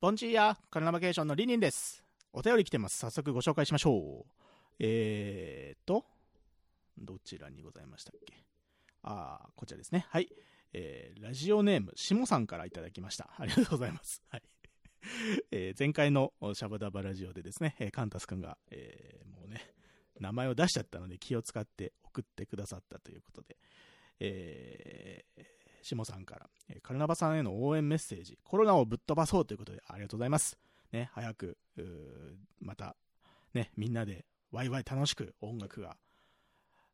ボンジーヤカルナバケーションのリニンです。お便り来てます。早速ご紹介しましょう。えーと、どちらにございましたっけ？あー、こちらですね。はい。えー、ラジオネーム、しもさんからいただきました。ありがとうございます。はい。えー前回のシャバダバラジオでですね、えーカンタスくんが、えーもうね、名前を出しちゃったので気を使って送ってくださったということで、えー、しもさんから、えーカルナバさんへの応援メッセージ、コロナをぶっ飛ばそうということでありがとうございます。ね、早く、また、ね、みんなでワイワイ楽しく音楽が、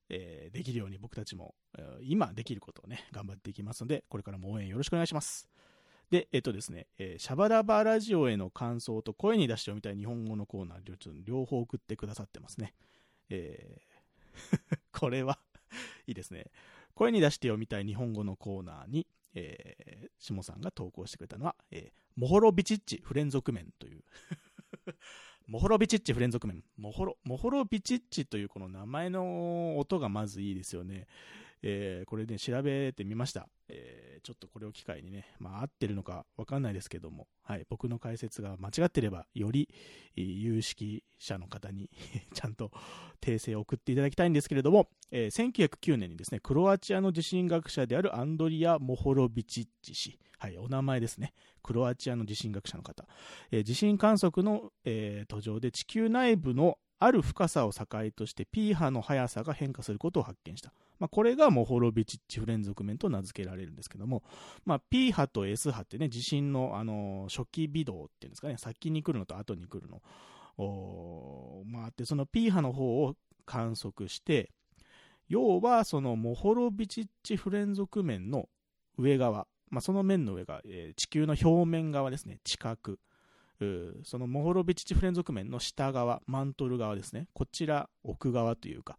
えーできるように僕たちも、今できることをね、頑張っていきますので、これからも応援よろしくお願いします。で、えっとですね、えーシャバダバラジオへの感想と声に出して読みたい日本語のコーナー両、両方送ってくださってますね。えー これはいいですね。声に出して読みたい日本語のコーナーに、えー、下さんが投稿してくれたのは、えー、モホロビチッチ不連続面という。モホロビチッチ不連続面。モホロ、モホロビチッチというこの名前の音がまずいいですよね。えーこれね、調べてみました。えーちょっとこれを機会にね、まあ合ってるのかわかんないですけども、はい、僕の解説が間違ってれば、より、有識者の方に ちゃんと訂正を送っていただきたいんですけれども、えー1909年にですね、クロアチアの地震学者であるアンドリア・モホロビチッチ氏、はい、お名前ですね。クロアチアの地震学者の方。えー地震観測の、えー途上で地球内部のある深さを境として P 波の速さが変化することを発見した。まあ、これがモホロビチッチ不連続面と名付けられるんですけども、まあ、P 波と S 波ってね、地震の、あの初期微動っていうんですかね、先に来るのと後に来るの。おーま、あって、その P 波の方を観測して、要はそのモホロビチッチ不連続面の上側、まあ、その面の上が、えー地球の表面側ですね、地殻。そのモホロビチッチ不連続面の下側、マントル側ですね。こちら、奥側というか、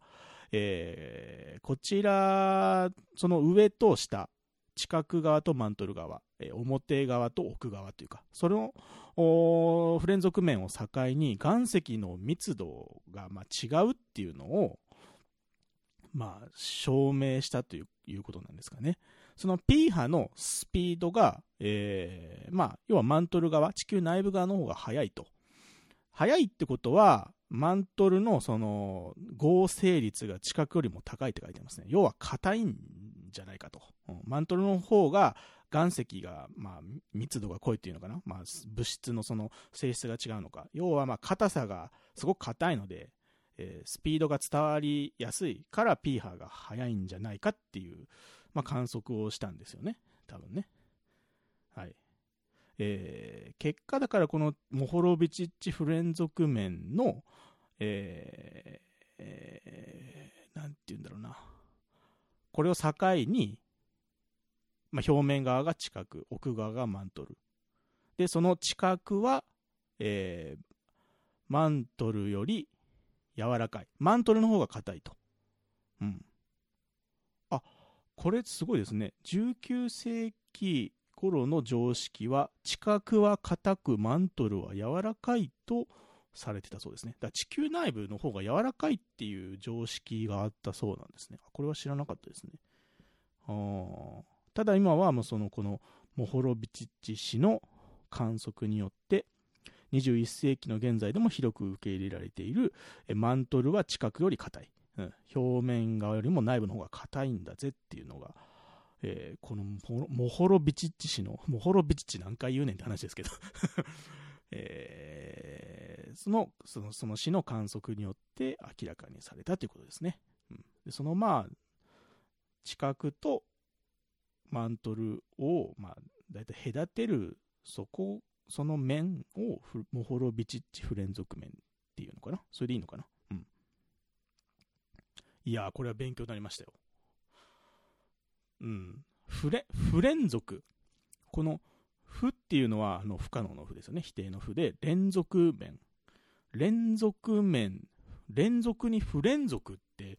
えーこちら、その上と下、地殻側とマントル側、えー表側と奥側というか、そのおー不連続面を境に岩石の密度がまあ違うっていうのを、まあ、証明したということなんですかね。その P 波のスピードが、えーまあ、要はマントル側、地球内部側の方が速いと。速いってことは、マントルのその合成率が地殻よりも高いって書いてますね。要は硬いんじゃないかと。マントルの方が岩石が、まあ、密度が濃いっていうのかな。まあ、物質のその性質が違うのか。要は、まあ、硬さがすごく硬いので、えースピードが伝わりやすいから P 波が速いんじゃないかっていう、まあ、観測をしたんですよね。多分ね。はい。えー結果だからこのモホロビチッチ不連続面の、えーえーなんて言うんだろうな。これを境に、まあ、表面側が地殻、奥側がマントル。で、その地殻は、えーマントルより柔らかい。マントルの方が硬いと。うん。あ、これすごいですね。19世紀頃の常識は、地殻は硬く、マントルは柔らかいとされてたそうですね。だから地球内部の方が柔らかいっていう常識があったそうなんですね。あこれは知らなかったですね。あただ今はもうそのこのモホロビチッチ氏の観測によって21世紀の現在でも広く受け入れられているマントルは地殻より硬い、うん。表面側よりも内部の方が硬いんだぜっていうのが、えーこのモホロビチッチ氏のモホロビチッチ何回言うねんって話ですけど、えーそのそのその氏の観測によって明らかにされたということですね、うん。でそのまあ地殻とマントルを、まあ、だいたい隔てるそこその面をフモホロビチッチ不連続面っていうのかな？それでいいのかな？うん。いやー、これは勉強になりましたよ。うん。不連、不連続。この、不っていうのは、あの、不可能の不ですよね。否定の不で、連続面。連続面。連続に不連続って、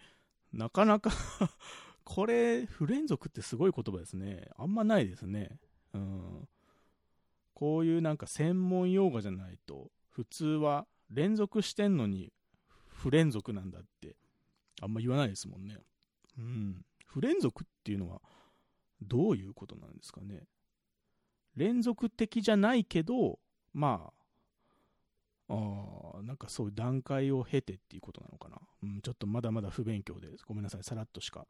なかなか これ、不連続ってすごい言葉ですね。あんまないですね。うん。こういうなんか専門用語じゃないと、普通は連続してんのに不連続なんだって、あんま言わないですもんね。うん。不連続っていうのは、どういうことなんですかね。連続的じゃないけど、まあ、あなんかそういう段階を経てっていうことなのかな。うん、ちょっとまだまだ不勉強で、ごめんなさい、さらっとしか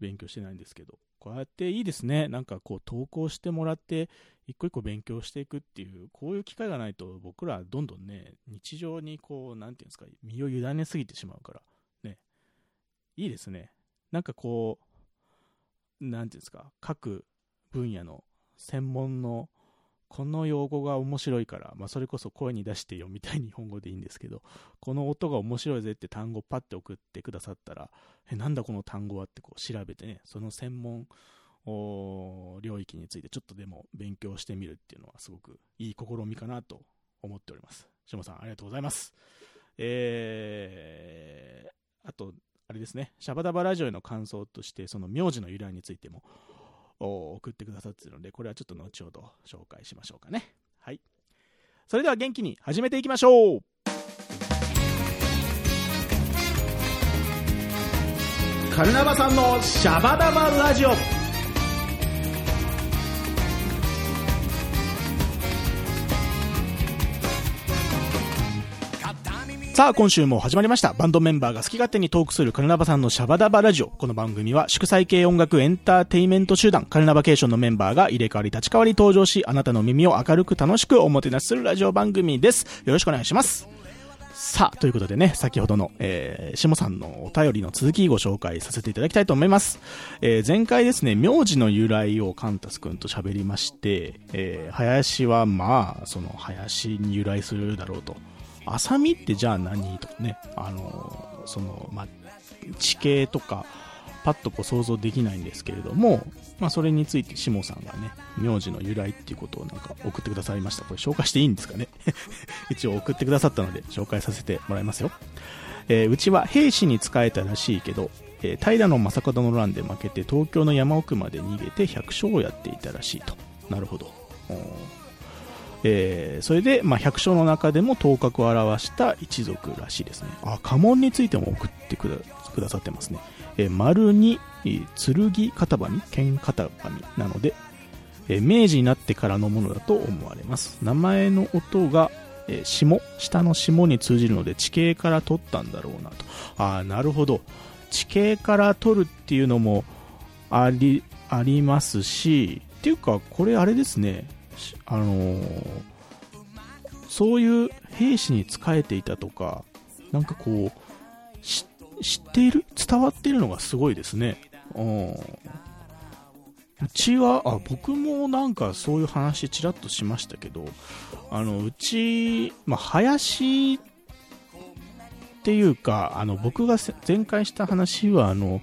勉強してないんですけど、こうやっていいですね。なんかこう投稿してもらって、一個一個勉強していくっていう、こういう機会がないと僕らどんどんね、日常にこう、なんていうんですか、身を委ねすぎてしまうから、ね。いいですね。なんかこう、なんていうんですか、各分野の専門のこの用語が面白いから、まあ、それこそ声に出してよみたいに日本語でいいんですけど、この音が面白いぜって単語パッて送ってくださったら、え、なんだこの単語はってこう調べてね、その専門領域についてちょっとでも勉強してみるっていうのはすごくいい試みかなと思っております。しもさん、ありがとうございます。えー、あと、あれですね、シャバダバラジオへの感想として、その名字の由来についても、送ってくださっているので、これはちょっと後ほど紹介しましょうかね。はい。それでは元気に始めていきましょうカルナバさんのシャバダバラジオさあ、今週も始まりました。バンドメンバーが好き勝手にトークするカルナバさんのシャバダバラジオ。この番組は祝祭系音楽エンターテイメント集団カルナバケーションのメンバーが入れ替わり立ち替わり登場し、あなたの耳を明るく楽しくおもてなしするラジオ番組です。よろしくお願いします。さあ、ということでね、先ほどの、えー、しもさんのお便りの続きご紹介させていただきたいと思います。えー、前回ですね、名字の由来をカンタス君と喋りまして、えー、林はまあ、その林に由来するだろうと。浅見ってじゃあ何？とかね、あのその、まあ、地形とか、パッとこう想像できないんですけれども、まあ、それについて、しもさんがね、名字の由来っていうことをなんか送ってくださいました。これ紹介していいんですかね？一応送ってくださったので、紹介させてもらいますよ。えー、うちは兵士に仕えたらしいけど、えー、平の正門の乱で負けて東京の山奥まで逃げて百姓をやっていたらしいと。なるほど。えー、それで、まあ、百姓の中でも頭角を表した一族らしいですね。あ、家紋についても送ってくださってますね。えー、丸に、剣片喰、剣片喰なので、えー、明治になってからのものだと思われます。名前の音が、えー、下、下の下に通じるので地形から取ったんだろうなと。あなるほど。地形から取るっていうのもあり、ありますし、っていうか、これあれですね。あのー、そういう兵士に仕えていたとか、なんかこう、知っている伝わっているのがすごいですね。うん。うちは、あ、僕もなんかそういう話ちらっとしましたけど、あの、うち、まあ、林っていうか、あの、僕が前回した話は、あの、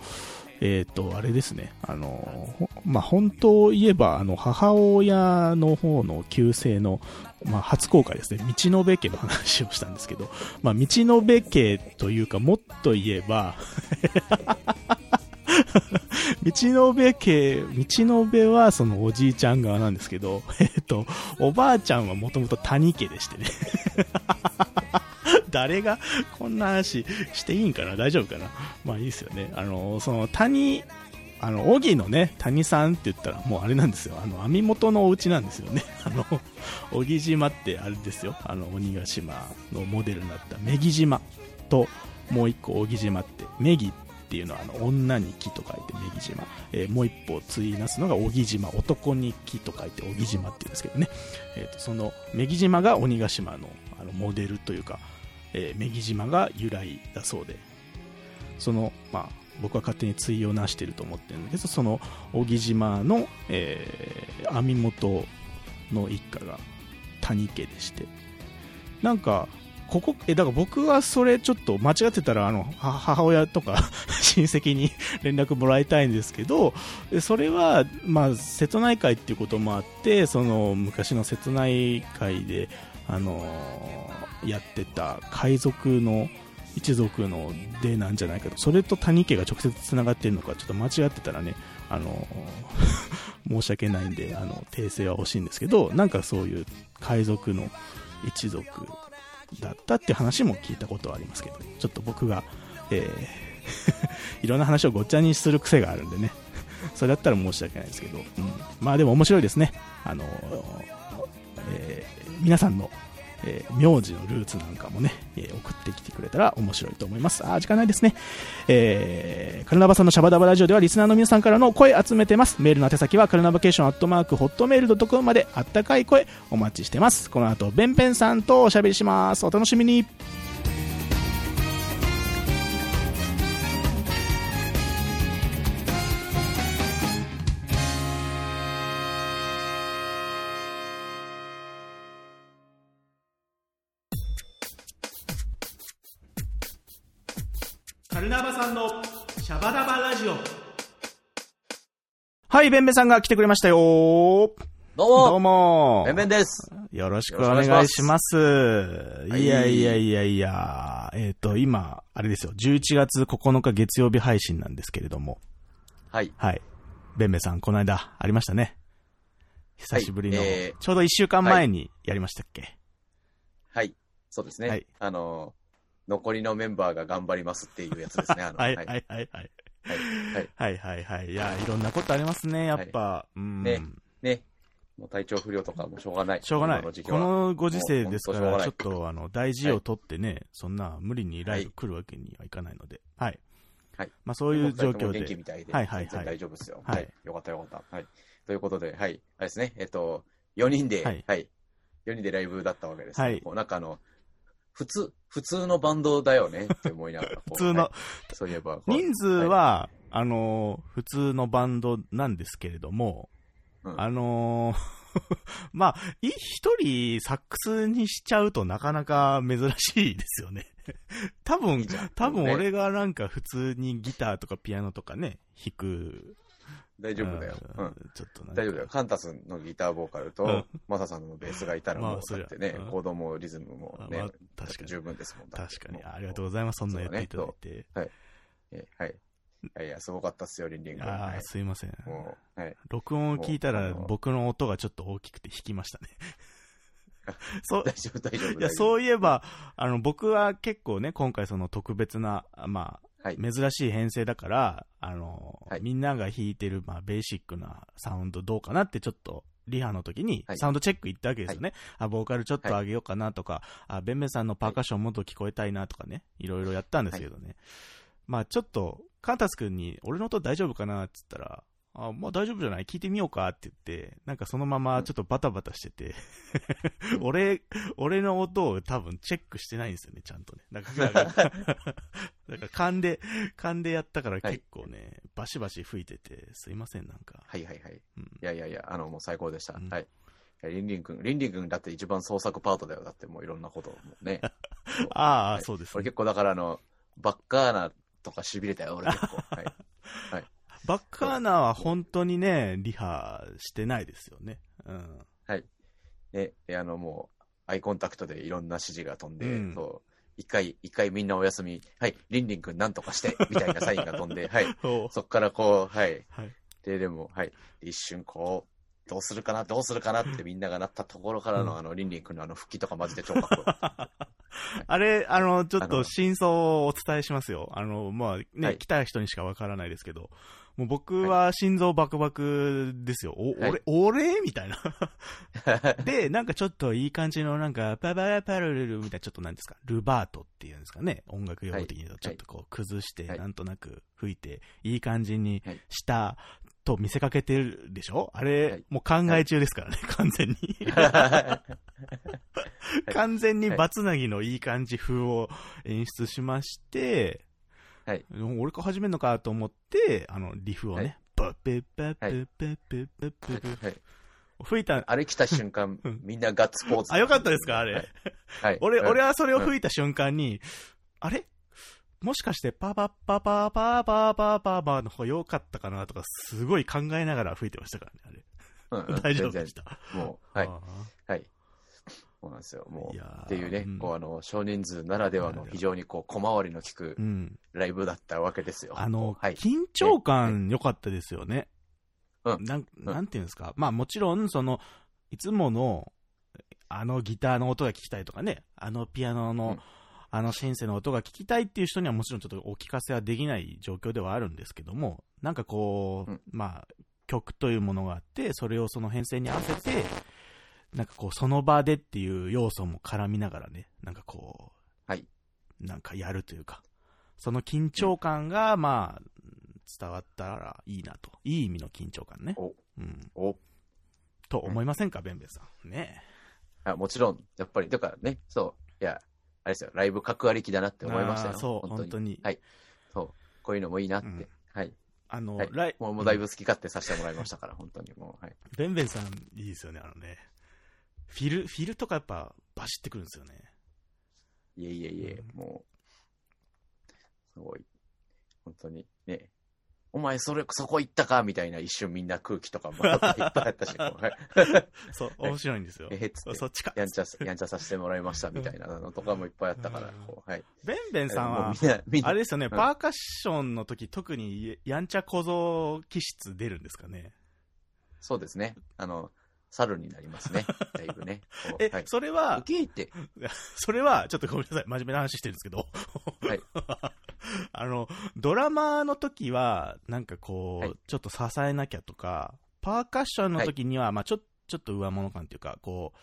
えっ、ー、と、あれですね、あの、まあ、本当を言えば、あの、母親の方の旧姓の、まあ、初公開ですね、道のべ家の話をしたんですけど、まあ、道のべ家というか、もっと言えば 道のべ家、道のべはそのおじいちゃん側なんですけど、えっ、ー、と、おばあちゃんはもともと谷家でしてね。誰がこんな話していいんかな？大丈夫かな？まあいいですよね。あの、その谷、あの、荻のね、谷さんって言ったらもうあれなんですよ。あの、網元のお家なんですよね。あの、荻島ってあれですよ。あの、鬼ヶ島のモデルになった女木島と、もう一個荻島って、女木っていうのはあの女に木と書いて女木島、えー、もう一歩対なすのが荻島男に木と書いて荻島っていうんですけどね、えーと、その女木島が鬼ヶ島のあのモデルというかえー、女木島が由来だそうで、その、まあ、僕は勝手に対をなしてると思ってるんだけど、その、小木島の、えー、網元の一家が谷家でして、なんか、ここ、え、だから僕はそれちょっと間違ってたら、あの、母親とか 親戚に 連絡もらいたいんですけど、それは、まあ、瀬戸内海っていうこともあって、その、昔の瀬戸内海で、あの、やってた海賊の一族のでなんじゃないかと、それと谷家が直接つながってるのか、ちょっと間違ってたらね、あの、申し訳ないんで、あの、訂正は欲しいんですけど、なんかそういう海賊の一族だったって話も聞いたことはありますけど、ちょっと僕が、えー いろんな話をごっちゃにする癖があるんでね、それだったら申し訳ないですけど、うん、まあでも面白いですね。あのえー皆さんの、えー名字のルーツなんかもね、えー送ってきてくれたら面白いと思います。あ、時間ないですね。えー、カルナバさんのシャバダバラジオではリスナーの皆さんからの声集めてます。メールの宛先はカルナバケーションアットマークホットメールドットコムまであったかい声お待ちしてます。この後、ベンペンさんとおしゃべりします。お楽しみに。カルナバさんのシャバダバラジオ。はい、ベンベンさんが来てくれましたよどうどもうもベンベンです。よろしくお願いします。いやいやいやいや、えっ、と、今、あれですよ、11月9日月曜日配信なんですけれども、はい。はい。ベンベンさん、この間、ありましたね。久しぶりの、はいえーちょうど1週間前にやりましたっけ、はい。そうですね。はいあの、残りのメンバーが頑張りますっていうやつですね。あの はい、は、はいい。はい、はい。はい。はい、はい、はい。いや、いろんなことありますね、やっぱ。うん。ねね。もう体調不良とかもしょうがない。しょうがない。こ今のご時世ですから、ちょっと、あの、大事を取ってね、そんな無理にライブ来るわけにはいかないので、はい。はい。まあ、そういう状況で。みたいで。はいはいはい大丈夫ですよ。はいはい。よかったよかった。はい。ということで、はい。あれですね。えっと、4人で、はいはい。4人でライブだったわけですね。はいもうなんかあの、普通、普通のバンドだよねって思いながら。普通のはいそういえば。人数は、あのー普通のバンドなんですけれども、うんあのー まあ、い一人サックスにしちゃうとなかなか珍しいですよね。多い分多分ね俺がなんか普通にギターとかピアノとかね、弾く。大丈夫だよ。ううんん。ちょっと大丈夫だよ。カンタスのギターボーカルうんと、マサさんのベースがいたらもう、だってねうん、コードもリズムもねまあ、確かに十分ですもん。確かに。ありがとうございます。そんな言っていただいて。えはい。いやいや、すごかったっすよ、リンリン君。ああ、はいすいません。はい。録音を聞いたら僕の音がちょっと大きくて弾きましたね。そう、大丈夫、大丈夫。いや、う。そういえば、あの、僕は結構ね、今回その特別な、まあ、はい。珍しい編成だから、あの、はいみんなが弾いてる、まあ、ベーシックなサウンドどうかなってちょっと、リハの時にはいサウンドチェック行ったわけですよね。あ、ボーカルちょっと上げようかなとか、あ、ベンベンさんのパーカッションもっと聞こえたいなとかね、いろいろやったんですけどね。まあ、ちょっと、カンタス君に、俺の音大丈夫かなって言ったら、あ、まあ大丈夫じゃない？聞いてみようかって言って、なんかそのままちょっとバタバタしてて、俺、俺の音を多分チェックしてないんですよね、ちゃんとね。だから、だか勘で、勘でやったから結構ね、バシバシ吹いてて、すいません、なんか。はいはいはい。うんいやいやいや、あの、もう最高でした。うんはい。リンリン君、リンリン君だって一番創作パートだよ。だってもういろんなこともね。ああ、はいそうです、俺結構だからあの、バッカーナとか痺れたよ、俺結構。はい。バッカーナーは本当にね、リハしてないですよね。うん。ね、であの、もう、アイコンタクトでいろんな指示が飛んで、うんそう、一回、一回みんなお休み、はい、リンリン君なんとかして、みたいなサインが飛んで、はい、おそっからこう、はい、はい。で、でも、はい、一瞬こう、どうするかな、どうするかなってみんながなったところからの、うんあの、リンリン君のあの、復帰とかマジで超かっこよかった。あれ、あの、ちょっと真相をお伝えしますよ。あの、まあ、ね、はい来た人にしかわからないですけど、もう僕は心臓バクバクですよ。お、はい。俺、俺？みたいな。で、なんかちょっといい感じの、なんか、パパラパルルルみたいな、ちょっとなんですか、ルバートっていうんですかね、音楽用語的にちょっとこう、崩して、はい。なんとなく吹いて、いい感じにはいしたと見せかけてるでしょ？あれ、はい。もう考え中ですからね、完全に。い。完全に バツナギのいい感じ風を演出しまして、はい。俺か始めるのかと思って、あの、リフをはいね、バッペッペッペッペッペッペッペッペッはい。吹いた、あれ来た瞬間うん、みんなガッツポーズ。あ、よかったですかあれ。はい。はい俺、うん俺はそれを吹いた瞬間に、あれもしかして、パパッパパパパパパパの方良かったかなとか、すごい考えながら吹いてましたからね、あれ。大丈夫でした。もう、はい。あはい。そうなんですよ。もう、っていうね、うんこう、あの、少人数ならではの非常にこう、小回りの利くうん。ライブだったわけですよ。あの、はい。緊張感良かったですよね。うんなん、なんていうんですか。まあもちろん、その、いつもの、あのギターの音が聞きたいとかね、あのピアノの、うんあのシンセの音が聞きたいっていう人にはもちろんちょっとお聞かせはできない状況ではあるんですけども、なんかこう、うんまあ、曲というものがあって、それをその編成に合わせて、なんかこう、その場でっていう要素も絡みながらね、なんかこう、はい。なんかやるというか、その緊張感が、まあ、伝わったらいいなと。いい意味の緊張感ね。お、うん。お、と思いませんか、ベンベンさん。ねあもちろん、やっぱり、だからね、そう、いや、あれですよ、ライブ格ありきだなって思いましたよ。そう、本当に。はい。そう、こういうのもいいなって。うんはい。あの、はいライもうだいぶ好き勝手させてもらいましたから、本当にもう、はい。ベンベンさん、いいですよね、あのね。フィル、フィルとかやっぱ、バシってくるんですよね。いえいえいえ、うんもう、すごい、本当にね、お前それ、そこ行ったかみたいな一瞬みんな空気とかもらっていっぱいあったし、そう、面白いんですよ。えへっそっちか。やんちゃ、やんちゃさせてもらいましたみたいなのとかもいっぱいあったからうん、こう、はい。ベンベンさんはあれですよね、んパーカッションの時、特にやんちゃ小僧気質出るんですかね。そうですね。あの、猿になりますね。だいぶね。え、はい。それはて、それは、ちょっとごめんなさい、真面目な話してるんですけど。はい。あの、ドラマの時は、なんかこう、はいちょっと支えなきゃとか、パーカッションの時には、まあちょ、ちょっと上物感っていうか、こう、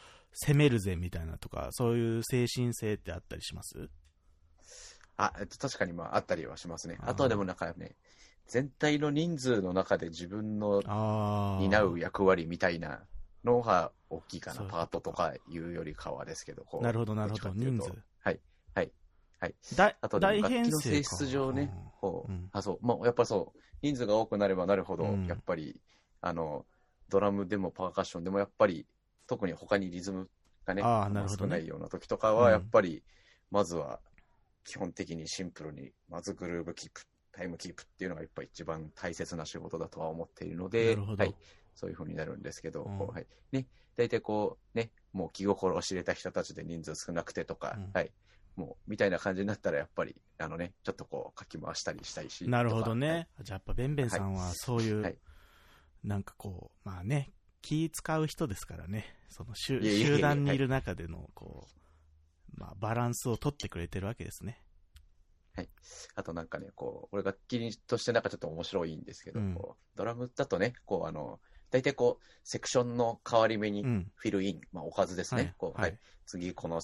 攻めるぜみたいなとか、そういう精神性ってあったりします？あ、えっと、確かにまあ、あったりはしますね。あとはでもなんかね、全体の人数の中で自分の。担う役割みたいなのが大きいかな、パートとかいうよりかはですけど、こうなるほど、なるほど、人数。はい、はい、はい。大あとでも大編成か楽器の性質上ねこう、うん。あ、そう、まあ、やっぱそう、人数が多くなればなるほど、うん。やっぱり、あの、ドラムでもパーカッションでもやっぱり、特に他にリズムがね、あーなるほどね。少ないような時とかは、うん。やっぱり、まずは、基本的にシンプルに、まずグルーブキープ、タイムキープっていうのがやっぱ一番大切な仕事だとは思っているので、なるほどはい、そういう風になるんですけど、うん。はい、ね、大体こう、ね、もう気心を知れた人たちで人数少なくてとか、うん。はい、もう、みたいな感じになったら、やっぱり、あのね、ちょっとこう、かき回したりしたいし。なるほどとか。ね。じゃあやっぱベンベンさんはそういう、はい。なんかこう、まあね、気使う人ですからね、その集集団にいる中での、こう、まあバランスを取ってくれてるわけですね。あとなんかね、こう、俺楽器としてなんかちょっと面白いんですけど、うん。こうドラムだとね、こう、あの、大体こう、セクションの変わり目にうん。フィルイン、まあ、おかずですね。こう、ははいい、次この、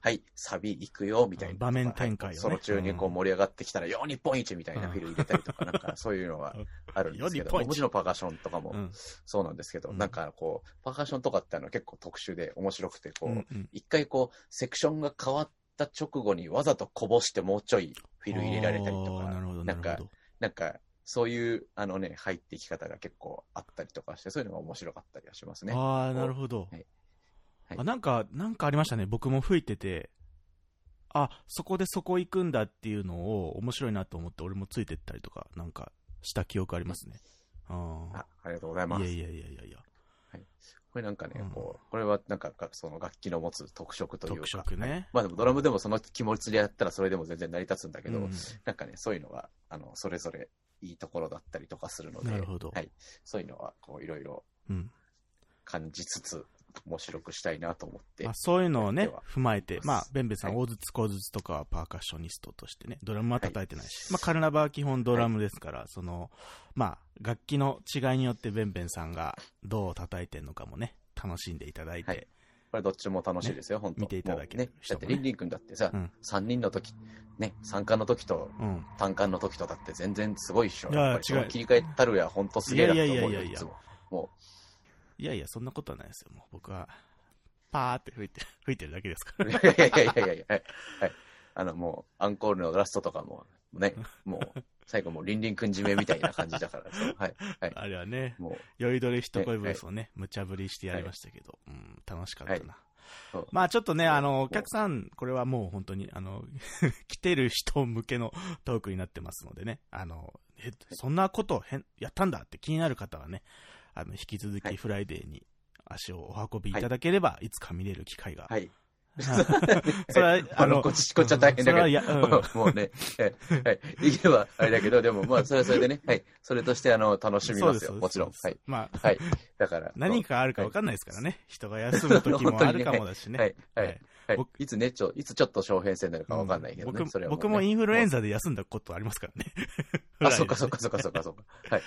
はい、サビ行くよ、みたいな。場面展開その中にこううん盛り上がってきたら、よ、日本一みたいなフィル入れたりとか、なんか そういうのがあるんですけど、もちろんパーカッションとかもうん。そうなんですけど、うんなんかこう、パーカッションとかってあの結構特殊で面白くて、こう、うんうん一回こう、セクションが変わった直後にわざとこぼしてもうちょいフィル入れられたりとか、なんるほど。なんか、そういう、あのね、入っていき方が結構あったりとかして、そういうのが面白かったりはしますね。ああ、なるほど。はいはいあなんか、なんかありましたね。僕も吹いてて、あ、そこでそこ行くんだっていうのを面白いなと思って、俺もついてったりとか、なんかした記憶ありますね。ああありがとうございあ。ます。いやいやいやいやいや。これなんかね、うん。こう、これはなんかがその楽器の持つ特色というか。特色ね。はいまあでもドラムでもその気持ちでやったらそれでも全然成り立つんだけど、うん。なんかね、そういうのが、あの、それぞれいいところだったりとかするので、なるほど。はい。そういうのは、こう、いろいろうん。感じつつ、面白くしたいなと思って。まあ、そういうのをね踏まえて、まあ、ベンベンさん、はい。大筒小筒とかはパーカッショニストとしてね、ドラムは叩いてないし、まあ、カルナバは基本ドラムですから、その、まあ、楽器の違いによってベンベンさんがどう叩いてるのかもね、楽しんでいただいて、はい。これどっちも楽しいですよ、本当。見ていただけるね。だって、リンリン君だってさ、うん。3人の時、ね、3冠の時とうん。単冠の時とだって全然すごいっしょ。いや違う。切り替えたるや、本当すげえなと思うよ、いつも。もいやいや、そんなことはないですよ、もう僕は、パーって吹いて、吹いてるだけですかう。らい。やいやいやいやいやはい。はいあの、もう、アンコールのラストとかも、ね、もう、最後もう、リンリン君締めみたいな感じだから、はい。はい。あれはね、もう、酔いどれ一声ブースをね、無茶ぶりしてやりましたけど、うん、楽しかったな。まあちょっとね、あの、お客さん、これはもう本当に、あの、来てる人向けのトークになってますのでね、あの、え、そんなことをへんやったんだって気になる方はね、あの、引き続はいきフライデーに足をお運びいただければ、いつか見れる機会が。はい。それは、あの、こっち、こっちは大変だけど。うんもうね、えはい。できればあれだけど、でもまあ、それはそれでね、はい。それとして、あの、楽しみますよ。もちろん。はい。。まあ、はい。だから。何かあるか分かんないですからね。人が休む時も あるかもだしね。はい。はい。はい僕。いつね、ちょ、いつちょっと小編成になるかわかんないけどね。僕それはもうね僕もインフルエンザで休んだことありますからね。あ、そっかそっかそっかそっかそっか。はい。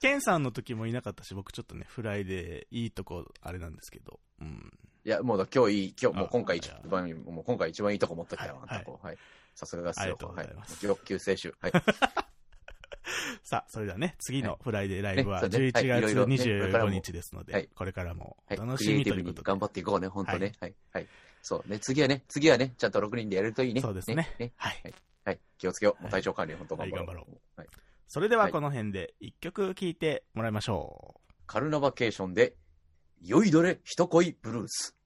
ケンさんの時もいなかったし、僕ちょっとね、フライでいいとこ、あれなんですけど、うん。いや、もう今日いい、今日もうあ今回一番、もう今回一番いいとこ持ってきたよ、はいあんたこうはい。さすがですよ。はい。欲求清酒。はい。さあ、それではね、次のフライデーライブはねそうね11月はいいろいろねこれから25も日ですのではい、これからも。楽しみということで。に頑張っていこうね、本当はね。はい。はい。そうね、次はね、次はね、ちゃんと6人でやれるといいね。そうですねね。はい。はい。気をつけよう。もう体調管理、本当頑張ろう。はい頑張ろはい。それでははいこの辺で一曲聴いてもらいましょう。カルナバケーションで、酔いどれ一恋ブルース。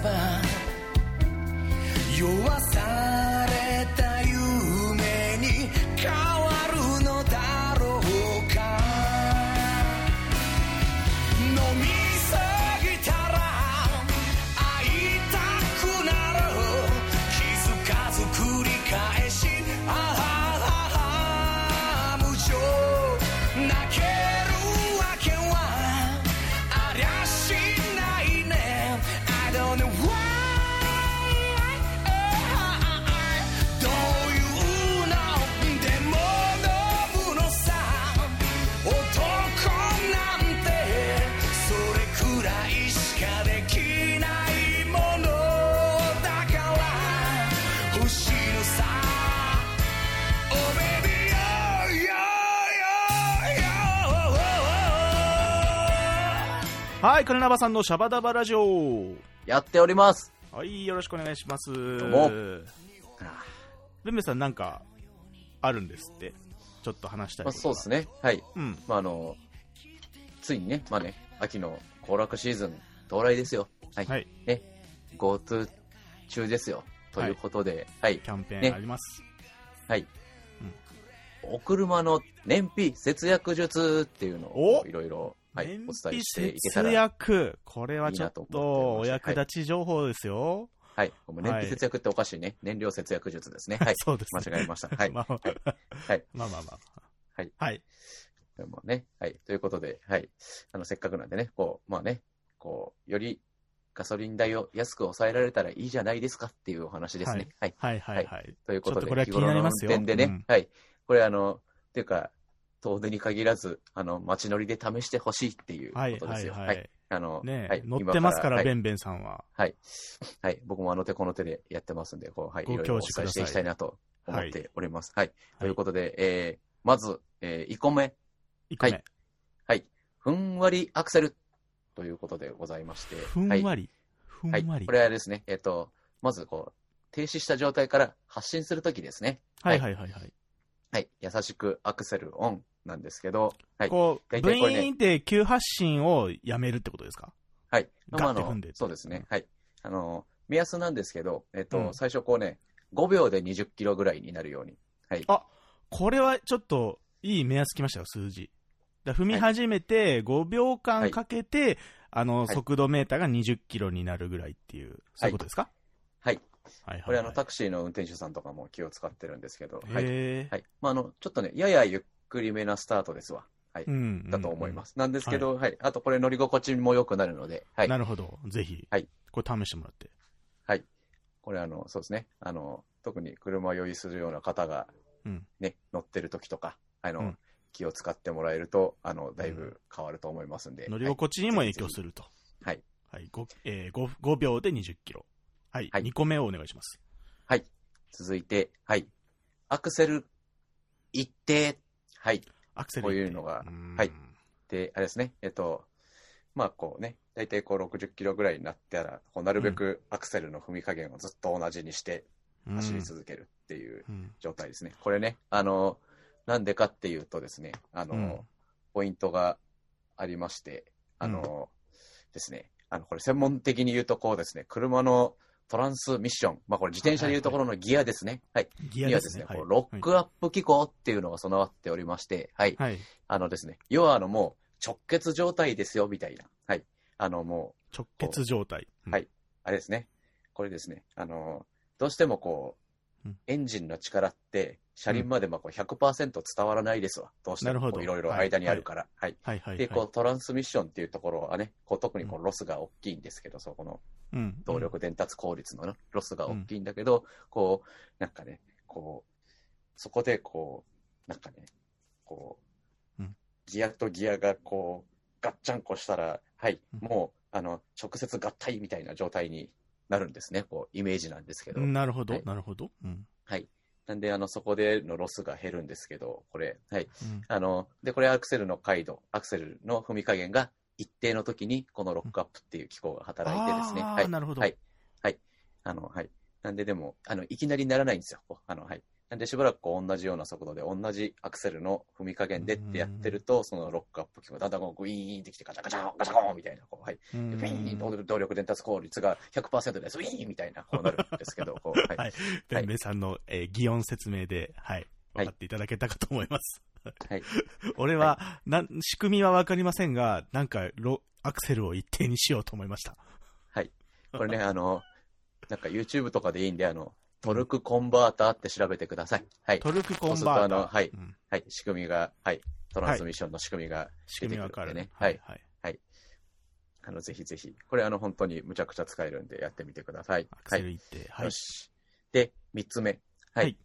混ぜれはい、カルナバさんのシャバダバラジオ。やっております。はい、よろしくお願いします。うもベンベさんなんかあるんですって。ちょっと話したいまあ、そうですね。はい。うん。まあ、あの、ついにね、まあね、秋の行楽シーズン到来ですよ。はい。はい。ね、GoTo 中ですよ。ということで、はい。キャンペーンねあります。はい。お車の燃費節約術っていうのをおいろいろ、はい、燃お伝え費していけた節ら、約。これはちょっいいなとお役立ち情報ですよ。はい。もう燃費節約っておかしいね。燃料節約術ですね。はい。そうですね。間違えました。はい。まあ、はい。まあまあまあ。はい。はい。でもね、はい。ということで、はい。あの、せっかくなんでね、こう、まあね、こう、よりガソリン代を安く抑えられたらいいじゃないですかっていうお話ですね。はい。はいはいはい。ということで、ちょっとこれは気になりますよ日頃の運転でね、うんはい。これあの、っていうか、遠出に限らず、あの、街乗りで試してほしいっていうこはいとですよ。はいははいい。。あの、ねはい、乗ってますから、今ベンベンさんは。はい。はい。僕もあの手この手でやってますんで、こう、はい。ごいろいろお伝えしていきたいなと思っております。はい。というとことで、えー、まず、えー、1個目。1個目、はいはい。ふんわりアクセルということでございまして。ふんわり。ふんはい。わり。これはですね、えっ、と、まずこう、停止した状態から発進するときですね。はいはいはいはい。はい。優しくアクセルオンなんですけど、はい。こう、ブイーンって急発進をやめるってことですか？はい。ガッて踏んでそうですね。はい。あの、目安なんですけど、えっ、と、うん最初こうね、5秒で20キロぐらいになるように。はい。あこれはちょっといい目安きましたよ、数字。だ踏み始めて5秒間かけて、あの、はい速度メーターが20キロになるぐらいっていう、そういうことですか？はい。はいはいはい。これあの、タクシーの運転手さんとかも気を使ってるんですけど、はい。はい。まあ、あの、ちょっとね、ややゆっくりめなスタートですわ。はい。うん。だと思います。なんですけど、はい、あとこれ乗り心地も良くなるので、はい。なるほど。ぜひ、はいこれ試してもらって。はい。これあの、そうですね。あの、特に車酔いするような方がうん。ね、乗ってる時とか、あの、うん気を使ってもらえると、あの、だいぶ変わると思いますんで。乗り心地にも影響すると。はい。はい。5, えー、5, 5秒で20キロ。はい。はい2個目をお願いします。はい。続いて、はい。アクセル、一定。はい。アクセル。こういうのがんはい。で、あれですね、えっと、まあこうね、大体こう60キロぐらいになったら、こうなるべくアクセルの踏み加減をずっと同じにして走り続けるっていううん状態ですね。これね、あの、なんでかっていうとですね、あの、うんポイントがありまして、あの、ですね、あの、これ専門的に言うとこうですね、車のトランスミッション、まあこれ自転車でいうところのギアですね。はい。ギアですすね、はいロックアップ機構っていうのが備わっておりまして、はい。はい。あのですね、要はあのもう直結状態ですよ、みたいな。はい。あのも直結状態。うんはい。う、あれですね。これですね、あの、どうしてもこううん、エンジンの力って、車輪までまあこう100%伝わらないですわ。どうしても。こういろい。ろ間にあるから。はい。はい。はい。で、はい。こう、トランスミッションっていうところはね、こう特にこうロスが大きいんですけど、そこのうん。動力伝達効率のねロスが大きいんだけど、こう、なんかね、こう、そこでこう、なんかね、こう、うん。ギアとギアがこう、ガッチャンコしたら、はい、うん。もう、あの、直接合体みたいな状態になるんですね、こう、イメージなんですけど。うんなるほどは、いなるほど。うんはい。なんで、あの、そこでのロスが減るんですけど、これ、はい。うんあの、で、これアクセルの回路、アクセルの踏み加減が一定の時に、このロックアップっていう機構が働いてですね。はい。あーなるほどはい。はい。あの、はい。なんででも、あの、いきなりならないんですよ。あの、はい。なんでしばらくこう同じような速度で同じアクセルの踏み加減でってやってると、そのロックアップ機構がだんだんこうグイーンってきてガチャガチャガチャコーンみたいな、こう、はい。うでんフィーン動動力伝達効率が100%です、ウィーンみたいな、こうなるんですけど、こう、はい。はい。ベンベさんの、えー擬音説明で、はい。分かっていただけたかと思います。はい。俺は、なん、仕組みはわかりませんが、なんか、ロ、アクセルを一定にしようと思いました。はい。これね、あの、なんか YouTube とかでいいんで、あの、トルクコンバーターって調べてください。はい。トルクコンバーター。はいうんはい。仕組みが、はい。トランスミッションの仕組みが仕出てるくるんでね。ははいい。はい。あの、ぜひぜひ。これ、あの、本当にむちゃくちゃ使えるんで、やってみてください。アクセルはい。はいよ。し。で、三つ目。はい。はい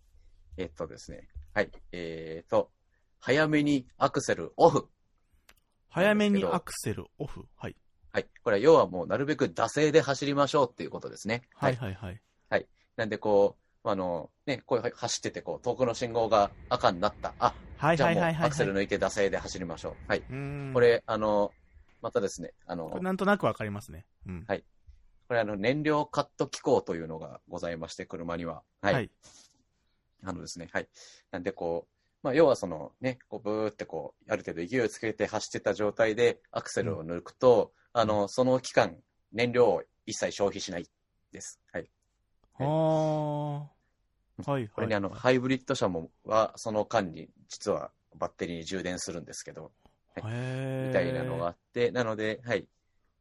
えっとですね。はい。えっと、早めにアクセルオフ。早めにアクセルオフ。はい。はい。これは要はもう、なるべく惰性で走りましょうっていうことですね。はいはいはい。なんで、こう、あの、ね、こう走ってて、こう、遠くの信号が赤になった。あ、はいじゃあもうはいはいはい。アクセル抜いて惰性で走りましょう。はい。こ、れ、あの、またですね、あの、なんとなくわかりますね。うん。はいこれ、あの、燃料カット機構というのがございまして、車には。はい。はい。あのですね、はい。なんで、こう、まあ、要はそのね、こう、ブーってこう、ある程度勢いをつけて走ってた状態で、アクセルを抜くと、あの、その期間、燃料を一切消費しないです。はい。あー。はい。これね、はいあの、ハイブリッド車もは、その間に、実はバッテリーに充電するんですけど、へーみたいなのがあって、なので、はい。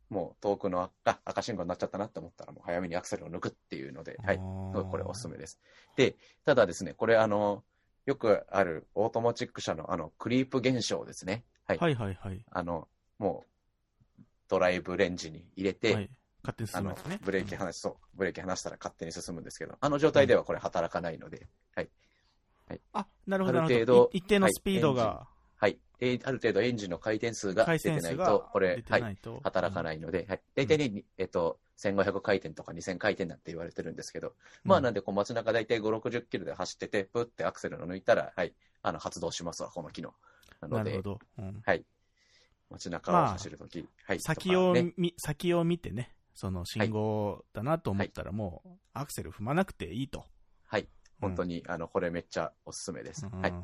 もう遠くのあ赤信号になっちゃったなって思ったら、もう早めにアクセルを抜くっていうので、はいこれおすすめです。で、ただですね、これあの、よくあるオートマチック車のあの、クリープ現象ですね。はい。はいはいはい。あの、もう、ドライブレンジに入れて、はい。勝手にあの進むやつね。ブレーキ離し、そう、ブレーキ離したら勝手に進むんですけど、あの状態ではこれ働かないので、あ、なるほど、なある程度一定のスピードが、はい。えーある程度エンジンの回転数が回出てないと、これはい。働かい。ないので、はい。大体ね、にえっと、1500回転とか2000回転なんて言われてるんですけど、まあなんで、こう街中大体5、60キロで走ってて、プってアクセルを抜いたら、はい、あの、発動しますわ、この機能。なのでなるほ、ど。うんはい。街中を走るとき、はい。先をね見、先を見てね、その信号だなと思ったらもう、アクセル踏まなくていいと。はい。本当に、あの、これめっちゃおすすめです。うんはい。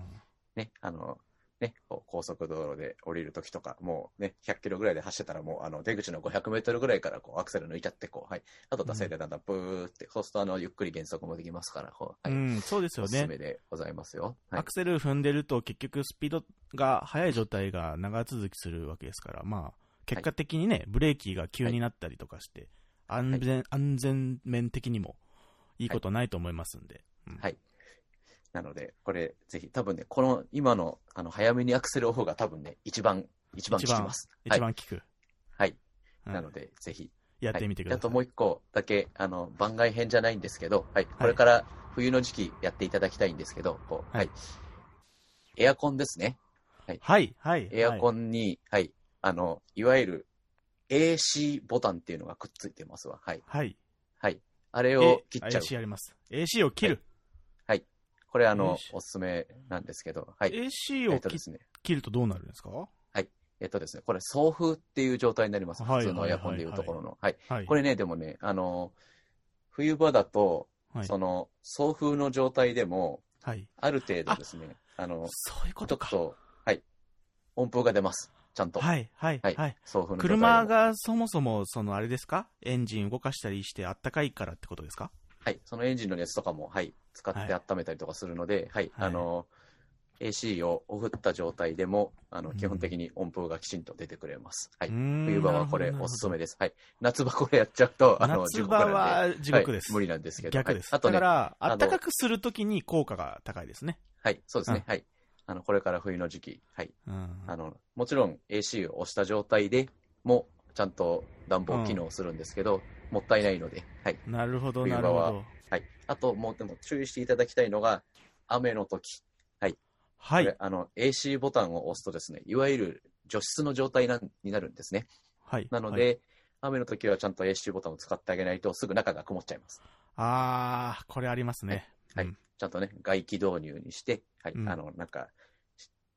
ね、あの、ね、高速道路で降りるときとか、もうね、100キロぐらいで走ってたら、もう、あの、出口の500メートルぐらいから、こう、アクセル抜いちゃって、こう、はい。あと、惰性でだんだんブーって、そうすると、あの、ゆっくり減速もできますから、こう、はい。うん、そうですよね。おすすめでございますよ。はいアク。セル踏んでると結局スピードが速い状態が長続きするわけですから、まあ、結果的にね、ブレーキが急になったりとかして、安全、安全面的にもいいことないと思いますんで。うんはいなので、これ、ぜひ、多分ね、この、今の、あの、早めにアクセルオフが多分ね、一番、一番効きます。一番効く。はい。うんなので、ぜひ、やってみてください。はいあともう一個だけ、あの、番外編じゃないんですけど、はい。これから冬の時期やっていただきたいんですけど、こう、ははいい。エアコンですね。はい、はい。エアコン。ンに、はい。あの、いわゆる AC ボタンっていうのがくっついてますわ。はい。はい。はい。あれえを切っちゃう。AC あります。AC を切る。これあの AC、おすすめなんですけど、はい。AC えを切っとですね。切るとどうなるんですか？えっとですね、これ送風っていう状態になります。はい普通のエアコンでいうところの。はい。はい。これね、でもね、あの、冬場だと、はい。その、送風の状態でも、はい。ある程度ですね、あの、そういうことか。ちょっと、はい、音符が出ます。ちゃんと。はい、はい、はいはい。車がそもそも、そのあれですか？エンジン動かしたりしてあったかいからってことですか？はい、そのエンジンの熱とかも、はい、使って温めたりとかするので、はい、はいあの、AC をオフった状態でも、あの、うん基本的に音符がきちんと出てくれます。はい。冬冬場はこれおすすめです。はい。夏場これやっちゃうと、あの、夏場は地獄です。はい無理なんですけど。逆です。はいあとね、だから、暖かくするときに効果が高いですね。はい、そうですね、うはい。あの、これから冬の時期、はい。うん。あの、もちろん AC を押した状態でも、ちゃんと暖房機能するんですけど、もったいないので、はい。なるほど、冬場はなるほど。はい。あと、もうでも注意していただきたいのが、雨の時。はいこれ。あの、AC ボタンを押すとですね、いわゆる除湿の状態なになるんですね。はい。なのはい、で、雨の時はちゃんと AC ボタンを使ってあげないと、すぐ中が曇っちゃいます。あー、これありますね。はいうんちゃんとね、外気導入にして、はい。うんあの、なんか、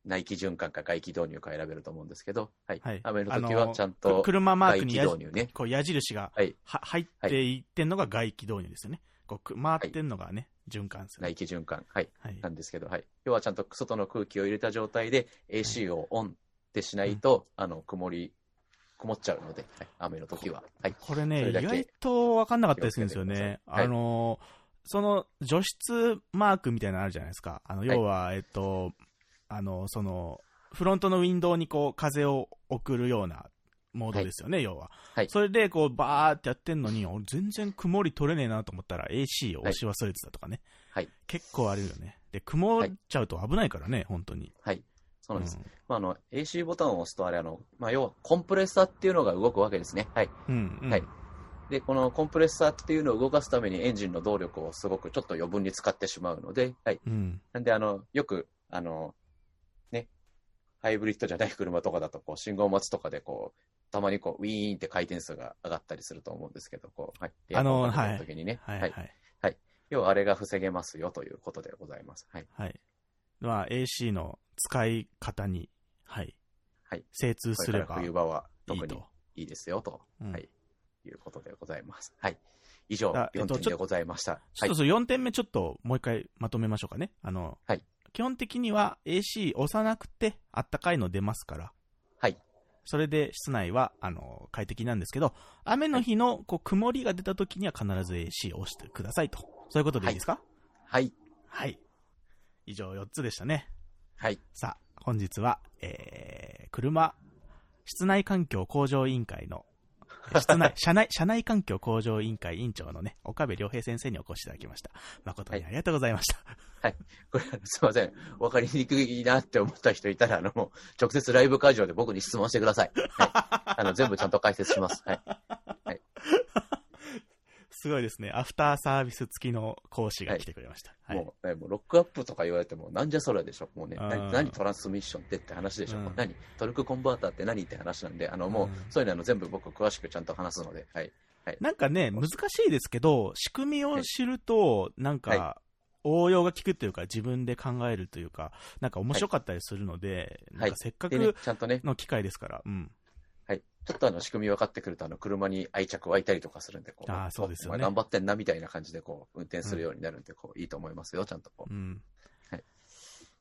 内気循環か外気導入か選べると思うんですけど、はい。はい雨の時はちゃんとく車マーク外気にや導入ね。こう矢印がはい。は入っていってんのが外気導入ですよね。こうく回ってんのがね、循環する。内気循環。はい。はい。なんですけど、はい。要はちゃんと外の空気を入れた状態で AC をオンってしないと、あの、曇り、曇っちゃうので、はい、雨の時は。はい。これね、意外と分かんなかったりするんですよね。あのーその除湿マークみたいなのあるじゃないですか。あの、い要は、えっと、あの、その、フロントのウィンドウにこう、風を送るようなモードですよね、要は。はいそれで、こう、バーってやってんのに、俺全然曇り取れねえなと思ったら AC を押し忘れてたとかね。はい。結構あるよね。で、曇っちゃうと危ないからね、本当に。はい。そうなんです。うまあ、あの、AC ボタンを押すと、あれ、あの、まあ、要は、コンプレッサーっていうのが動くわけですね。はい。ん。うん。はいで、このコンプレッサーっていうのを動かすためにエンジンの動力をすごくちょっと余分に使ってしまうので、はい。うん。なんで、あの、よく、あの、ね、ハイブリッドじゃない車とかだと、こう、信号待ちとかで、こう、たまにこう、ウィーンって回転数が上がったりすると思うんですけど、こう、はい。あのエアコンが出た時にね、はい。ははいい。。要は、あれが防げますよということでございます。はい。はい。まあ、AC の使い方に、はい。はい。精通すればいい冬場は特にと。いいですよと、うんはい。いうことでございます。はい。以上、4あえっと点でございました。ちょっとその4点目ちょっともう一回まとめましょうかね。あの、はい基本的には AC 押さなくてあったかいの出ますから、はい。それで室内は、あの、快適なんですけど、雨の日の、こう、曇りが出た時には必ず AC を押してくださいと。そういうことでいいですか？はい。はい。以上4つでしたね。はい。さあ、本日は、えー、車、室内環境向上委員会の、室内、車内、車内環境向上委員会委員長のね、岡部良平先生にお越しいただきました。誠にありがとうございました。これ、すいません。わかりにくいなって思った人いたら、あの、もう直接ライブ会場で僕に質問してください。はい。あの、全部ちゃんと解説します。はい。すごいですね。アフターサービス付きの講師が来てくれました。はい。もう、ね、もうロックアップとか言われても、なんじゃそれでしょ。もうね、何何トランスミッションってって話でしょ。うん何？トルクコンバーターって何って話なんで、あの、もう、うんそういうのあの全部僕詳しくちゃんと話すので、はい。なんかね、難しいですけど、仕組みを知ると、なんかは、応用が効くというか、自分で考えるというか、なんか面白かったりするので、はいなんかせっかく、ちゃんとね、の機会ですから、うん。はい。ちょっとあの仕組み分かってくると、あの車に愛着湧いたりとかするんで、こう、あーそうですよね頑張ってんなみたいな感じで、こう、運転するようになるんで、こう、いいと思いますよ、ちゃんとこう。うん。はい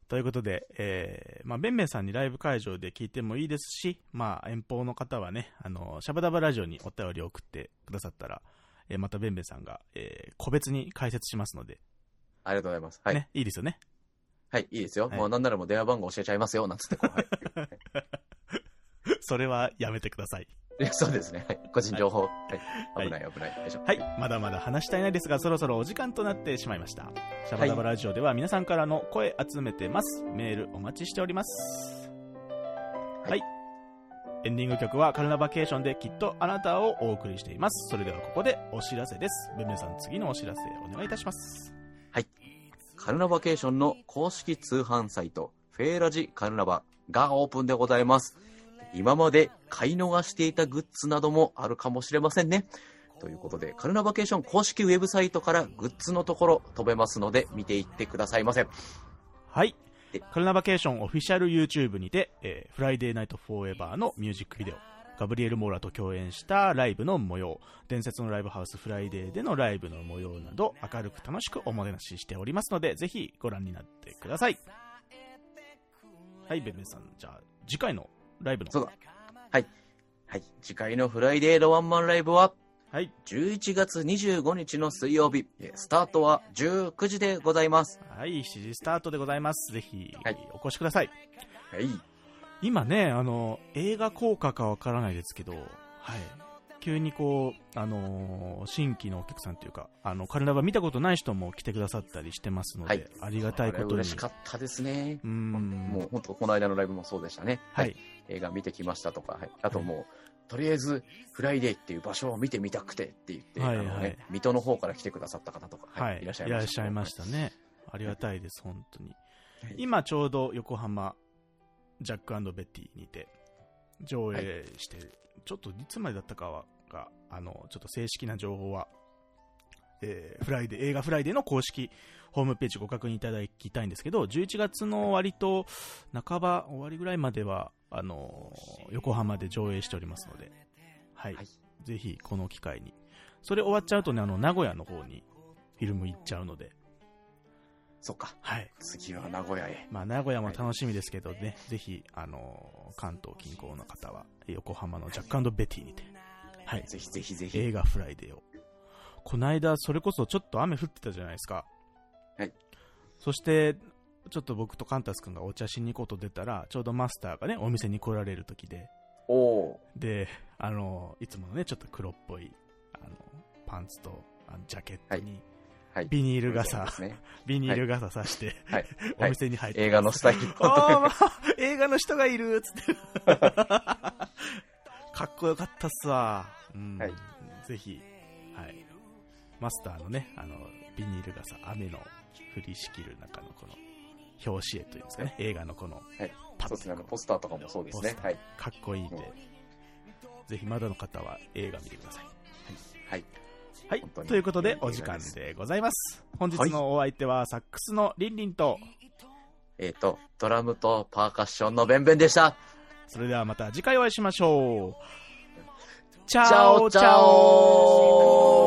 ということで、えー、まあ、べんべんさんにライブ会場で聞いてもいいですし、まあ、遠方の方はね、あの、シャバダバラジオにお便りを送ってくださったら、えーまたべんべんさんが、えー、個別に解説しますので、ありがとうございます。はい。ね、いいですよね。はい、いいですよ。はいもうなんならもう電話番号教えちゃいますよ、なんつってこう、はい。それはやめてください。そうですね。はい。個人情報。は。はいい危ない、危ない。はい、まだまだ話したいないですが、そろそろお時間となってしまいました。シャバダバラジオでは皆さんからの声集めてます。メールお待ちしております。はい。エンディング曲はカルナバケーションできっとあなたをお送りしています。それではここでお知らせです。ベンベンさん次のお知らせお願いいたします。カルナバケーションの公式通販サイト、フェーラジカルナバがオープンでございます。今まで買い逃していたグッズなどもあるかもしれませんね。ということで、カルナバケーション公式ウェブサイトからグッズのところ飛べますので見ていってくださいませ。はい。でカルナバケーションオフィシャル YouTube にて、えーフライデーナイトフォーエバーのミュージックビデオ、ガブリエル・モーラと共演したライブの模様、伝説のライブハウスフライデーでのライブの模様など、明るく楽しくおもてなししておりますので、ぜひご覧になってください。はい、ベンベンさん、じゃあ、次回のライブの。そうだ。はい。はい。次回のフライデーのワンマンライブは、はい。11月25日の水曜日、えースタートは19時でございます。はい、7時スタートでございます。ぜひ、はいお越しください。はい。今ね、あの、映画効果かわからないですけど、はい。急にこう、あのー新規のお客さんというか、あの、カルナバ見たことない人も来てくださったりしてますので、はいありがたいことに。嬉しかったですね。うーん。もう本当、この間のライブもそうでしたね。はい。。映画見てきましたとか、はい。あともう、とりあえず、フライデーっていう場所を見てみたくてって言って、はいはいね、水戸の方から来てくださった方とか、はい。いらっしゃいました。いましたね。ありがたいです、本当に。はい今ちょうど横浜、ジャックアンドベティにて、上映して、ちょっといつまでだったかは、が、あの、ちょっと正式な情報は、えーフライデー、映画フライデーの公式ホームページご確認いただきたいんですけど、11月の割と半ば終わりぐらいまでは、あの、横浜で上映しておりますので、はい。はいぜひこの機会に。それ終わっちゃうとね、あの、名古屋の方にフィルム行っちゃうので、そっか。はい。次は名古屋へ。まあ、名古屋も楽しみですけどね、ぜひ、あの関東近郊の方は、横浜のジャックアンドベティにて、はい、ぜひぜひぜひ。映画フライデーを。この間、それこそちょっと雨降ってたじゃないですか。はい。そして、ちょっと僕とカンタス君がお茶しに行こうと出たら、ちょうどマスターがね、お店に来られる時で、おおで、あのいつものね、ちょっと黒っぽい、あの、パンツと、あのジャケットに、はい。ビニール傘、ね。ビニール傘さして、はい。お店に入って、映画のスタイルを。あー映画の人がいるっつって。かっこよかったっすわ。うんはいぜひ、はい。マスターのね、あの、ビニール傘、雨の降りしきる中のこの、表紙絵というんですかね、映画のこの、はい。パッそうですね。ポスターとかもそうですねはい。かっこいいんで、ぜひまだの方は映画見てください。はい。はい本当。にということでお時間でございます。本日のお相手は、サックスのリンリンと、えっ、と、ドラムとパーカッションのベンベンでした。それではまた次回お会いしましょう。チチャオチャオ